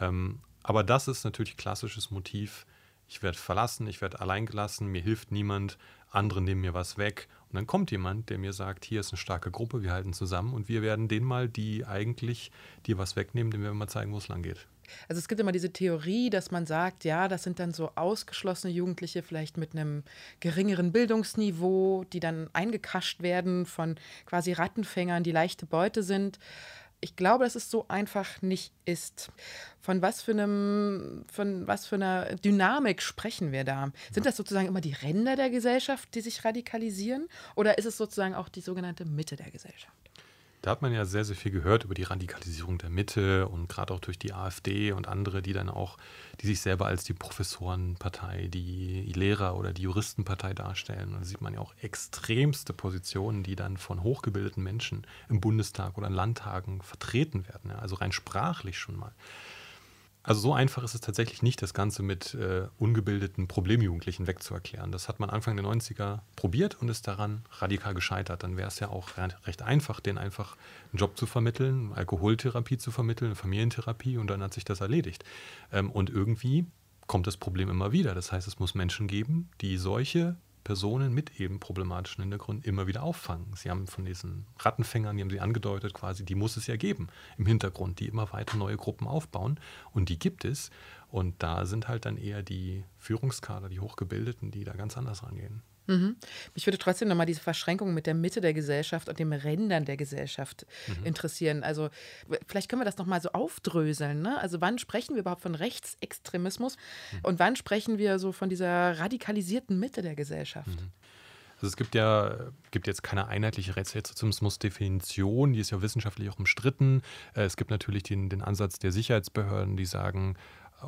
Ähm, aber das ist natürlich klassisches Motiv. Ich werde verlassen, ich werde alleingelassen, mir hilft niemand, andere nehmen mir was weg. Und dann kommt jemand, der mir sagt, hier ist eine starke Gruppe, wir halten zusammen und wir werden denen mal, die eigentlich dir was wegnehmen, dem werden wir mal zeigen, wo es lang geht. Also es gibt immer diese Theorie, dass man sagt, ja, das sind dann so ausgeschlossene Jugendliche, vielleicht mit einem geringeren Bildungsniveau, die dann eingekascht werden von quasi Rattenfängern, die leichte Beute sind ich glaube, dass es so einfach nicht ist. Von was für einem, von was für einer Dynamik sprechen wir da? Sind das sozusagen immer die Ränder der Gesellschaft, die sich radikalisieren? Oder ist es sozusagen auch die sogenannte Mitte der Gesellschaft? Da hat man ja sehr, sehr viel gehört über die Radikalisierung der Mitte und gerade auch durch die AfD und andere, die dann auch, die sich selber als die Professorenpartei, die Lehrer- oder die Juristenpartei darstellen. Und da sieht man ja auch extremste Positionen, die dann von hochgebildeten Menschen im Bundestag oder in Landtagen vertreten werden. Ja, also rein sprachlich schon mal. Also so einfach ist es tatsächlich nicht, das Ganze mit äh, ungebildeten Problemjugendlichen wegzuerklären. Das hat man Anfang der 90er probiert und ist daran radikal gescheitert. Dann wäre es ja auch recht einfach, denen einfach einen Job zu vermitteln, Alkoholtherapie zu vermitteln, eine Familientherapie und dann hat sich das erledigt. Ähm, und irgendwie kommt das Problem immer wieder. Das heißt, es muss Menschen geben, die solche Personen mit eben problematischen Hintergründen immer wieder auffangen. Sie haben von diesen Rattenfängern, die haben sie angedeutet, quasi, die muss es ja geben im Hintergrund, die immer weiter neue Gruppen aufbauen. Und die gibt es. Und da sind halt dann eher die Führungskader, die Hochgebildeten, die da ganz anders rangehen. Mhm. Mich würde trotzdem nochmal diese Verschränkung mit der Mitte der Gesellschaft und den Rändern der Gesellschaft mhm. interessieren. Also vielleicht können wir das nochmal so aufdröseln. Ne? Also wann sprechen wir überhaupt von Rechtsextremismus mhm. und wann sprechen wir so von dieser radikalisierten Mitte der Gesellschaft? Mhm. Also es gibt ja gibt jetzt keine einheitliche Rechtsextremismus-Definition, die ist ja wissenschaftlich auch umstritten. Äh, es gibt natürlich den, den Ansatz der Sicherheitsbehörden, die sagen,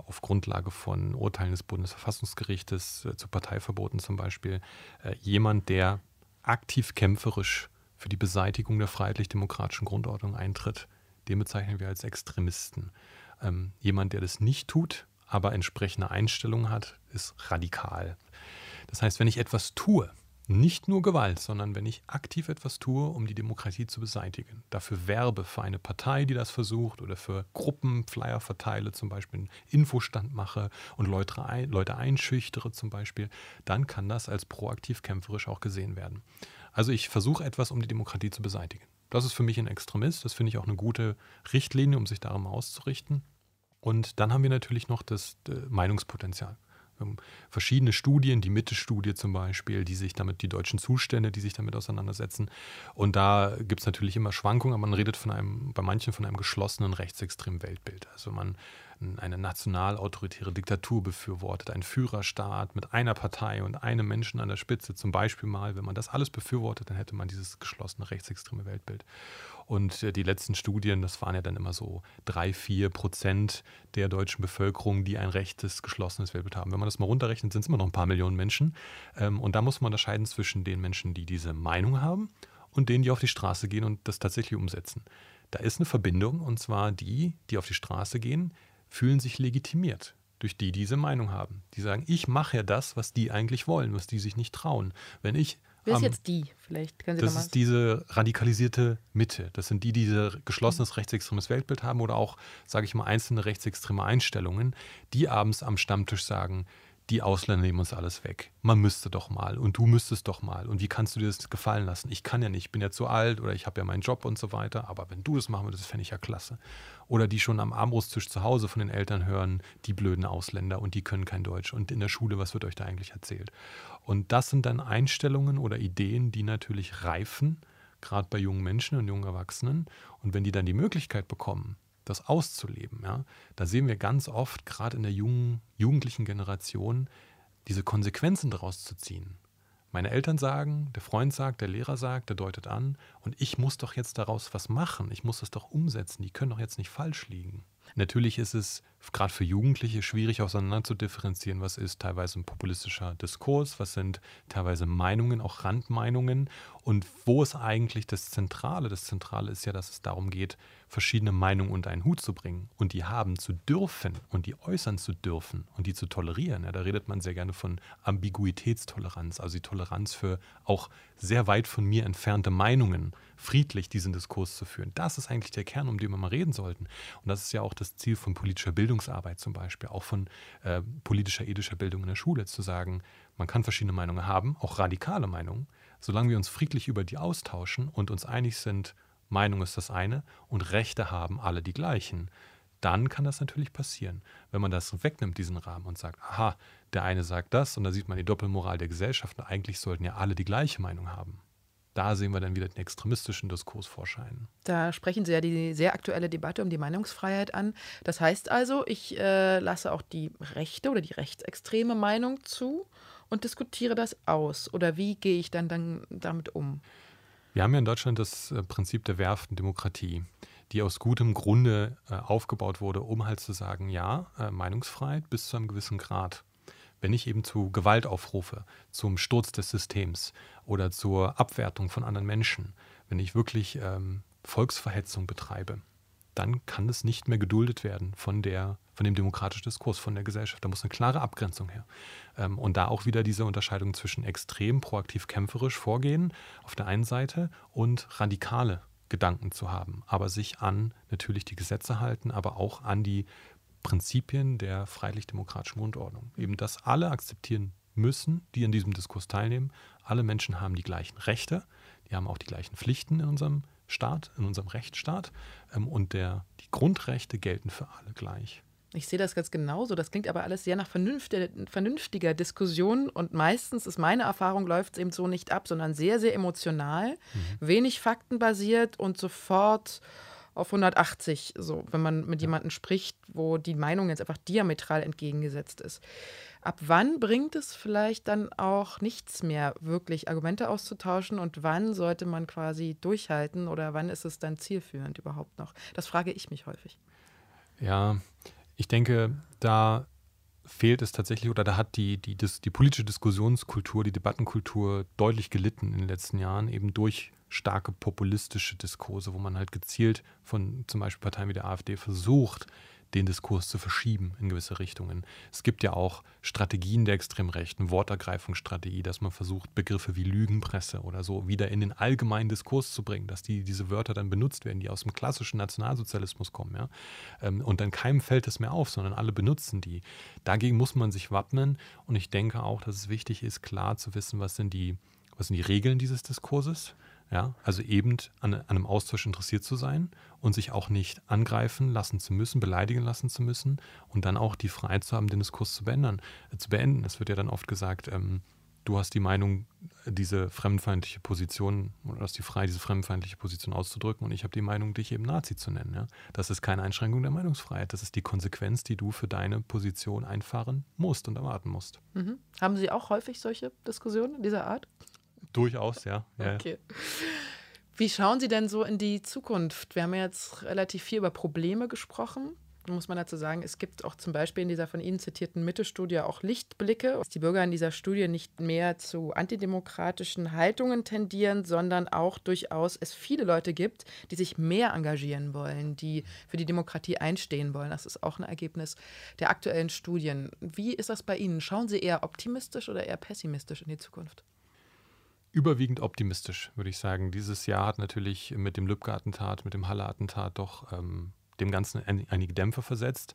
auf Grundlage von Urteilen des Bundesverfassungsgerichtes äh, zu Parteiverboten zum Beispiel, äh, jemand, der aktiv kämpferisch für die Beseitigung der freiheitlich-demokratischen Grundordnung eintritt, den bezeichnen wir als Extremisten. Ähm, jemand, der das nicht tut, aber entsprechende Einstellungen hat, ist radikal. Das heißt, wenn ich etwas tue, nicht nur Gewalt, sondern wenn ich aktiv etwas tue, um die Demokratie zu beseitigen, dafür werbe für eine Partei, die das versucht, oder für Gruppen Flyer verteile, zum Beispiel einen Infostand mache und Leute, Leute einschüchtere zum Beispiel, dann kann das als proaktiv kämpferisch auch gesehen werden. Also ich versuche etwas, um die Demokratie zu beseitigen. Das ist für mich ein Extremist, das finde ich auch eine gute Richtlinie, um sich darum auszurichten. Und dann haben wir natürlich noch das äh, Meinungspotenzial verschiedene Studien, die Mitte-Studie zum Beispiel, die sich damit, die deutschen Zustände, die sich damit auseinandersetzen. Und da gibt es natürlich immer Schwankungen, aber man redet von einem, bei manchen von einem geschlossenen rechtsextremen Weltbild. Also man eine national-autoritäre Diktatur befürwortet, einen Führerstaat mit einer Partei und einem Menschen an der Spitze, zum Beispiel mal, wenn man das alles befürwortet, dann hätte man dieses geschlossene rechtsextreme Weltbild. Und äh, die letzten Studien, das waren ja dann immer so drei, vier Prozent der deutschen Bevölkerung, die ein rechtes, geschlossenes Weltbild haben. Wenn man das mal runterrechnet, sind es immer noch ein paar Millionen Menschen. Ähm, und da muss man unterscheiden zwischen den Menschen, die diese Meinung haben und denen, die auf die Straße gehen und das tatsächlich umsetzen. Da ist eine Verbindung, und zwar die, die auf die Straße gehen, fühlen sich legitimiert durch die diese Meinung haben. Die sagen, ich mache ja das, was die eigentlich wollen, was die sich nicht trauen. Wenn ich Wer ist jetzt die? Vielleicht können Sie Das ist diese radikalisierte Mitte. Das sind die, die diese geschlossenes rechtsextremes Weltbild haben oder auch, sage ich mal, einzelne rechtsextreme Einstellungen, die abends am Stammtisch sagen, die Ausländer nehmen uns alles weg. Man müsste doch mal und du müsstest doch mal. Und wie kannst du dir das gefallen lassen? Ich kann ja nicht, ich bin ja zu alt oder ich habe ja meinen Job und so weiter. Aber wenn du das machen würdest, fände ich ja klasse. Oder die schon am Armbrusttisch zu Hause von den Eltern hören, die blöden Ausländer und die können kein Deutsch. Und in der Schule, was wird euch da eigentlich erzählt? Und das sind dann Einstellungen oder Ideen, die natürlich reifen, gerade bei jungen Menschen und jungen Erwachsenen. Und wenn die dann die Möglichkeit bekommen, das auszuleben. Ja? Da sehen wir ganz oft, gerade in der jungen, jugendlichen Generation, diese Konsequenzen daraus zu ziehen. Meine Eltern sagen, der Freund sagt, der Lehrer sagt, der deutet an und ich muss doch jetzt daraus was machen, ich muss das doch umsetzen, die können doch jetzt nicht falsch liegen. Natürlich ist es gerade für Jugendliche schwierig auseinander zu differenzieren, was ist teilweise ein populistischer Diskurs, was sind teilweise Meinungen, auch Randmeinungen und wo ist eigentlich das Zentrale? Das Zentrale ist ja, dass es darum geht, verschiedene Meinungen unter einen Hut zu bringen und die haben zu dürfen und die äußern zu dürfen und die zu tolerieren. Ja, da redet man sehr gerne von Ambiguitätstoleranz, also die Toleranz für auch sehr weit von mir entfernte Meinungen, friedlich diesen Diskurs zu führen. Das ist eigentlich der Kern, um den wir mal reden sollten. Und das ist ja auch das Ziel von politischer Bildungsarbeit zum Beispiel, auch von äh, politischer, ethischer Bildung in der Schule, zu sagen, man kann verschiedene Meinungen haben, auch radikale Meinungen, solange wir uns friedlich über die austauschen und uns einig sind, Meinung ist das eine und Rechte haben alle die gleichen, dann kann das natürlich passieren. Wenn man das wegnimmt, diesen Rahmen, und sagt, aha, der eine sagt das, und da sieht man die Doppelmoral der Gesellschaft, und eigentlich sollten ja alle die gleiche Meinung haben. Da sehen wir dann wieder den extremistischen Diskurs vorscheinen. Da sprechen Sie ja die sehr aktuelle Debatte um die Meinungsfreiheit an. Das heißt also, ich äh, lasse auch die rechte oder die rechtsextreme Meinung zu und diskutiere das aus. Oder wie gehe ich dann, dann damit um? Wir haben ja in Deutschland das äh, Prinzip der wehrhaften Demokratie, die aus gutem Grunde äh, aufgebaut wurde, um halt zu sagen, ja, äh, Meinungsfreiheit bis zu einem gewissen Grad. Wenn ich eben zu Gewalt aufrufe, zum Sturz des Systems oder zur Abwertung von anderen Menschen, wenn ich wirklich ähm, Volksverhetzung betreibe, dann kann es nicht mehr geduldet werden von der von dem demokratischen Diskurs, von der Gesellschaft. Da muss eine klare Abgrenzung her. Ähm, und da auch wieder diese Unterscheidung zwischen extrem proaktiv kämpferisch vorgehen auf der einen Seite und radikale Gedanken zu haben, aber sich an natürlich die Gesetze halten, aber auch an die Prinzipien der freiheitlich-demokratischen Grundordnung. Eben, dass alle akzeptieren müssen, die an diesem Diskurs teilnehmen. Alle Menschen haben die gleichen Rechte, die haben auch die gleichen Pflichten in unserem Staat, in unserem Rechtsstaat. Ähm, und der, die Grundrechte gelten für alle gleich. Ich sehe das ganz genauso. Das klingt aber alles sehr nach vernünftiger, vernünftiger Diskussion. Und meistens ist meine Erfahrung, läuft es eben so nicht ab, sondern sehr, sehr emotional, mhm. wenig faktenbasiert und sofort auf 180, so, wenn man mit jemandem spricht, wo die Meinung jetzt einfach diametral entgegengesetzt ist. Ab wann bringt es vielleicht dann auch nichts mehr, wirklich Argumente auszutauschen und wann sollte man quasi durchhalten oder wann ist es dann zielführend überhaupt noch? Das frage ich mich häufig. Ja, ich denke, da fehlt es tatsächlich oder da hat die, die, die, die politische Diskussionskultur, die Debattenkultur deutlich gelitten in den letzten Jahren, eben durch starke populistische Diskurse, wo man halt gezielt von zum Beispiel Parteien wie der AfD versucht, den Diskurs zu verschieben in gewisse Richtungen. Es gibt ja auch Strategien der Extremrechten, Wortergreifungsstrategie, dass man versucht, Begriffe wie Lügenpresse oder so wieder in den allgemeinen Diskurs zu bringen, dass die, diese Wörter dann benutzt werden, die aus dem klassischen Nationalsozialismus kommen. Ja? Ähm, und dann keinem fällt es mehr auf, sondern alle benutzen die. Dagegen muss man sich wappnen und ich denke auch, dass es wichtig ist, klar zu wissen, was sind die, was sind die Regeln dieses Diskurses ja, also eben an, einem Austausch interessiert zu sein und sich auch nicht angreifen lassen zu müssen, beleidigen lassen zu müssen und dann auch die Freiheit zu haben, den Diskurs zu beenden. Äh, zu beenden. Es wird ja dann oft gesagt, ähm, du hast die Meinung, diese fremdenfeindliche Position oder hast die Freiheit, diese fremdenfeindliche Position auszudrücken und ich habe die Meinung, dich eben Nazi zu nennen. Ja? Das ist keine Einschränkung der Meinungsfreiheit. Das ist die Konsequenz, die du für deine Position einfahren musst und erwarten musst. Mhm. Haben Sie auch häufig solche Diskussionen dieser Art? Durchaus, ja. ja. Okay. Wie schauen Sie denn so in die Zukunft? Wir haben ja jetzt relativ viel über Probleme gesprochen. Muss man dazu sagen, es gibt auch zum Beispiel in dieser von Ihnen zitierten Mitte-Studie auch Lichtblicke, dass die Bürger in dieser Studie nicht mehr zu antidemokratischen Haltungen tendieren, sondern auch durchaus es viele Leute gibt, die sich mehr engagieren wollen, die für die Demokratie einstehen wollen. Das ist auch ein Ergebnis der aktuellen Studien. Wie ist das bei Ihnen? Schauen Sie eher optimistisch oder eher pessimistisch in die Zukunft? Überwiegend optimistisch, würde ich sagen. Dieses Jahr hat natürlich mit dem Lübcke-Attentat, mit dem Halle-Attentat doch ähm, dem Ganzen einige Dämpfer versetzt.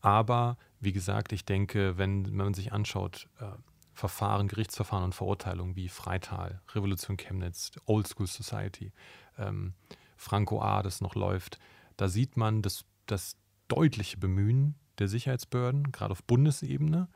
Aber wie gesagt, ich denke, wenn, wenn man sich anschaut, äh, Verfahren, Gerichtsverfahren und Verurteilungen wie Freital, Revolution Chemnitz, Old School Society, ähm, Franco A., das noch läuft, da sieht man das, das deutliche Bemühen der Sicherheitsbehörden, gerade auf Bundesebene,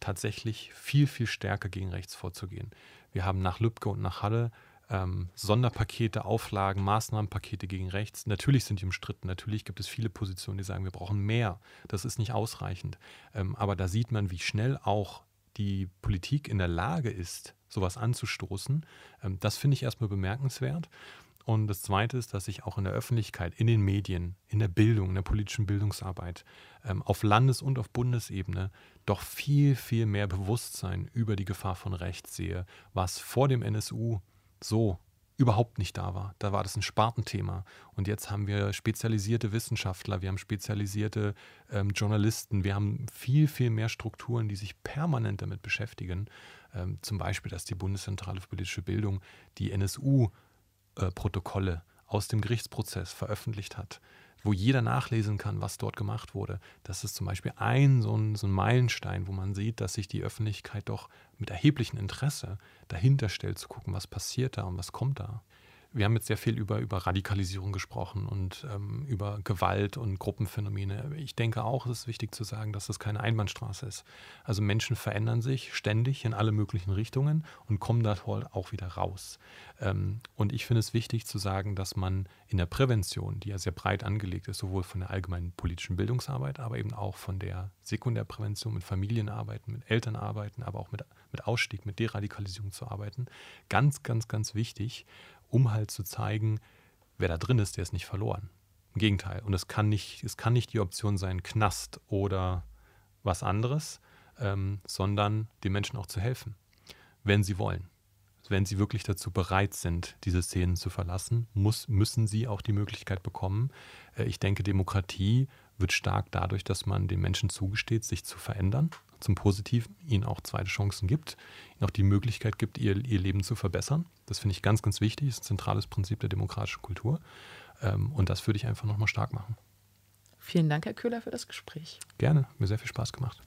tatsächlich viel, viel stärker gegen rechts vorzugehen. Wir haben nach Lübcke und nach Halle ähm, Sonderpakete, Auflagen, Maßnahmenpakete gegen rechts. Natürlich sind die umstritten. Natürlich gibt es viele Positionen, die sagen, wir brauchen mehr. Das ist nicht ausreichend. Ähm, aber da sieht man, wie schnell auch die Politik in der Lage ist, sowas anzustoßen. Ähm, das finde ich erstmal bemerkenswert. Und das Zweite ist, dass sich auch in der Öffentlichkeit, in den Medien, in der Bildung, in der politischen Bildungsarbeit, ähm, auf Landes- und auf Bundesebene doch viel, viel mehr Bewusstsein über die Gefahr von rechts sehe, was vor dem NSU so überhaupt nicht da war. Da war das ein Spartenthema. Und jetzt haben wir spezialisierte Wissenschaftler, wir haben spezialisierte ähm, Journalisten, wir haben viel, viel mehr Strukturen, die sich permanent damit beschäftigen. Ähm, zum Beispiel, dass die Bundeszentrale für politische Bildung die NSU äh, Protokolle aus dem Gerichtsprozess veröffentlicht hat, wo jeder nachlesen kann, was dort gemacht wurde. Das ist zum Beispiel ein so, ein so ein Meilenstein, wo man sieht, dass sich die Öffentlichkeit doch mit erheblichem Interesse dahinter stellt, zu gucken, was passiert da und was kommt da wir haben jetzt sehr viel über, über Radikalisierung gesprochen und ähm, über Gewalt und Gruppenphänomene. Ich denke auch, es ist wichtig zu sagen, dass das keine Einbahnstraße ist. Also Menschen verändern sich ständig in alle möglichen Richtungen und kommen da auch wieder raus. Ähm, und ich finde es wichtig zu sagen, dass man in der Prävention, die ja sehr breit angelegt ist, sowohl von der allgemeinen politischen Bildungsarbeit, aber eben auch von der Sekundärprävention mit Familienarbeiten, mit Elternarbeiten, aber auch mit, mit Ausstieg, mit Deradikalisierung zu arbeiten, ganz, ganz, ganz wichtig um halt zu zeigen, wer da drin ist, der ist nicht verloren. Im Gegenteil. Und es kann nicht, es kann nicht die Option sein, Knast oder was anderes, ähm, sondern den Menschen auch zu helfen, wenn sie wollen. Wenn sie wirklich dazu bereit sind, diese Szenen zu verlassen, muss, müssen sie auch die Möglichkeit bekommen. Äh, ich denke, Demokratie wird stark dadurch, dass man den Menschen zugesteht, sich zu verändern, zum Positiven, ihnen auch zweite Chancen gibt, ihnen auch die Möglichkeit gibt, ihr, ihr Leben zu verbessern. Das finde ich ganz, ganz wichtig, das ist ein zentrales Prinzip der demokratischen Kultur. Ähm, und das würde ich einfach nochmal stark machen. Vielen Dank, Herr Köhler, für das Gespräch. Gerne, mir sehr viel Spaß gemacht.